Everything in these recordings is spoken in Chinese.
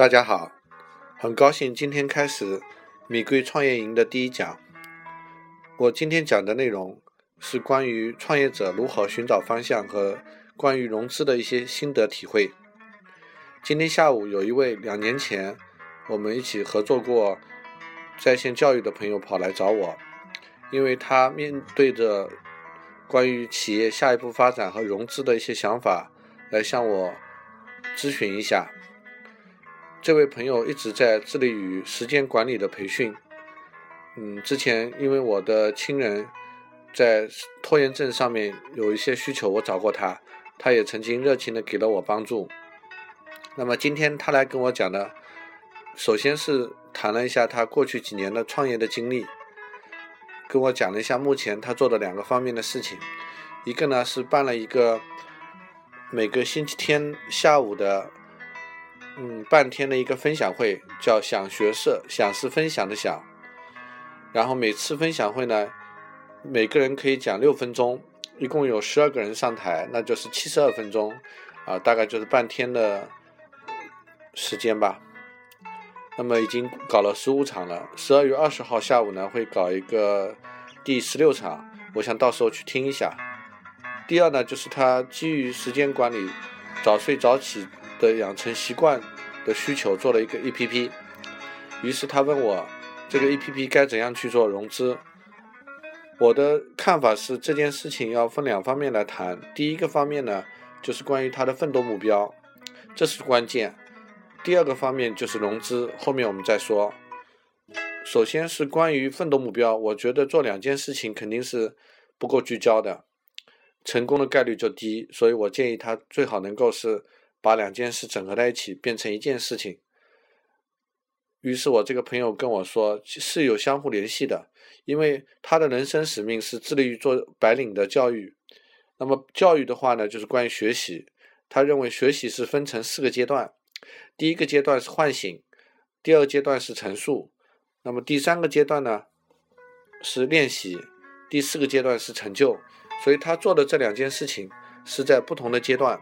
大家好，很高兴今天开始米贵创业营的第一讲。我今天讲的内容是关于创业者如何寻找方向和关于融资的一些心得体会。今天下午有一位两年前我们一起合作过在线教育的朋友跑来找我，因为他面对着关于企业下一步发展和融资的一些想法，来向我咨询一下。这位朋友一直在致力于时间管理的培训。嗯，之前因为我的亲人在拖延症上面有一些需求，我找过他，他也曾经热情的给了我帮助。那么今天他来跟我讲的，首先是谈了一下他过去几年的创业的经历，跟我讲了一下目前他做的两个方面的事情。一个呢是办了一个每个星期天下午的。嗯，半天的一个分享会叫“想学社”，想是分享的想。然后每次分享会呢，每个人可以讲六分钟，一共有十二个人上台，那就是七十二分钟，啊，大概就是半天的时间吧。那么已经搞了十五场了，十二月二十号下午呢会搞一个第十六场，我想到时候去听一下。第二呢，就是他基于时间管理，早睡早起。的养成习惯的需求做了一个 A P P，于是他问我这个 A P P 该怎样去做融资。我的看法是这件事情要分两方面来谈。第一个方面呢，就是关于他的奋斗目标，这是关键。第二个方面就是融资，后面我们再说。首先是关于奋斗目标，我觉得做两件事情肯定是不够聚焦的，成功的概率就低。所以我建议他最好能够是。把两件事整合在一起，变成一件事情。于是我这个朋友跟我说，是有相互联系的，因为他的人生使命是致力于做白领的教育。那么教育的话呢，就是关于学习。他认为学习是分成四个阶段，第一个阶段是唤醒，第二阶段是陈述，那么第三个阶段呢是练习，第四个阶段是成就。所以他做的这两件事情是在不同的阶段。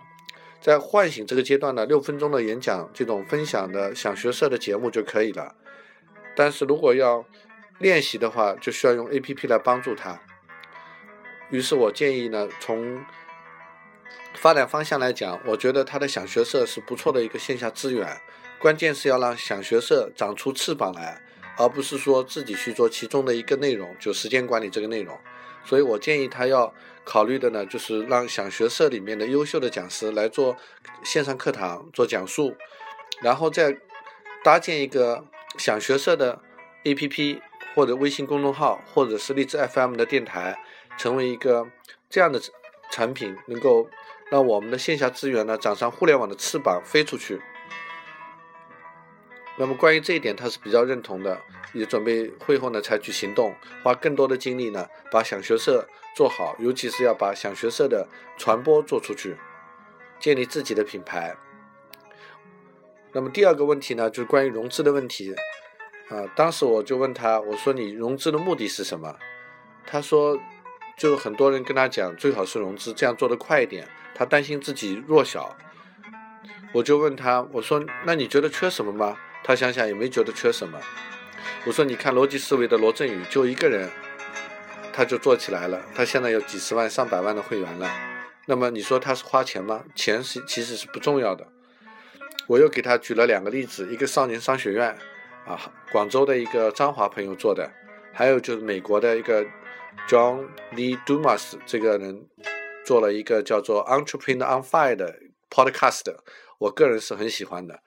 在唤醒这个阶段呢，六分钟的演讲这种分享的想学社的节目就可以了。但是如果要练习的话，就需要用 A P P 来帮助他。于是我建议呢，从发展方向来讲，我觉得他的想学社是不错的一个线下资源。关键是要让想学社长出翅膀来，而不是说自己去做其中的一个内容，就时间管理这个内容。所以我建议他要考虑的呢，就是让想学社里面的优秀的讲师来做线上课堂做讲述，然后再搭建一个想学社的 APP 或者微信公众号，或者是荔枝 FM 的电台，成为一个这样的产品，能够让我们的线下资源呢长上互联网的翅膀飞出去。那么关于这一点，他是比较认同的，也准备会后呢采取行动，花更多的精力呢，把想学社做好，尤其是要把想学社的传播做出去，建立自己的品牌。那么第二个问题呢，就是关于融资的问题，啊，当时我就问他，我说你融资的目的是什么？他说，就很多人跟他讲，最好是融资，这样做得快一点，他担心自己弱小。我就问他，我说，那你觉得缺什么吗？他想想也没觉得缺什么。我说：“你看逻辑思维的罗振宇就一个人，他就做起来了。他现在有几十万、上百万的会员了。那么你说他是花钱吗？钱是其实是不重要的。我又给他举了两个例子：一个少年商学院，啊，广州的一个张华朋友做的；还有就是美国的一个 John Lee Dumas 这个人做了一个叫做 Entrepreneur on Fire 的 Podcast，我个人是很喜欢的。”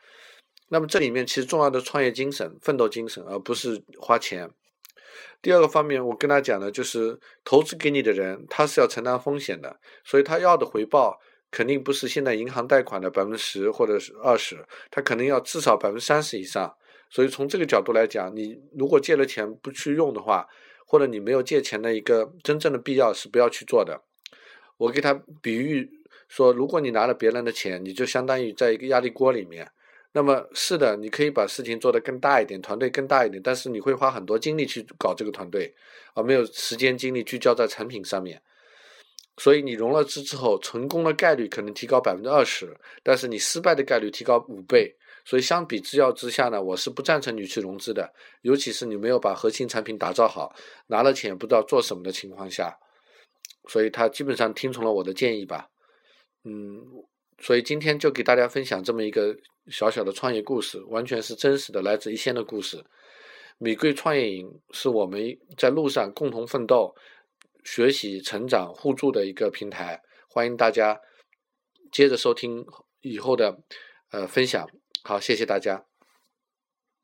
那么这里面其实重要的创业精神、奋斗精神，而不是花钱。第二个方面，我跟他讲的就是投资给你的人，他是要承担风险的，所以他要的回报肯定不是现在银行贷款的百分之十或者是二十，他可能要至少百分之三十以上。所以从这个角度来讲，你如果借了钱不去用的话，或者你没有借钱的一个真正的必要，是不要去做的。我给他比喻说，如果你拿了别人的钱，你就相当于在一个压力锅里面。那么是的，你可以把事情做得更大一点，团队更大一点，但是你会花很多精力去搞这个团队，而没有时间精力聚焦在产品上面。所以你融了资之后，成功的概率可能提高百分之二十，但是你失败的概率提高五倍。所以相比之要之下呢，我是不赞成你去融资的，尤其是你没有把核心产品打造好，拿了钱不知道做什么的情况下。所以他基本上听从了我的建议吧，嗯，所以今天就给大家分享这么一个小小的创业故事，完全是真实的，来自一线的故事。米贵创业营是我们在路上共同奋斗、学习、成长、互助的一个平台，欢迎大家接着收听以后的呃分享。好，谢谢大家。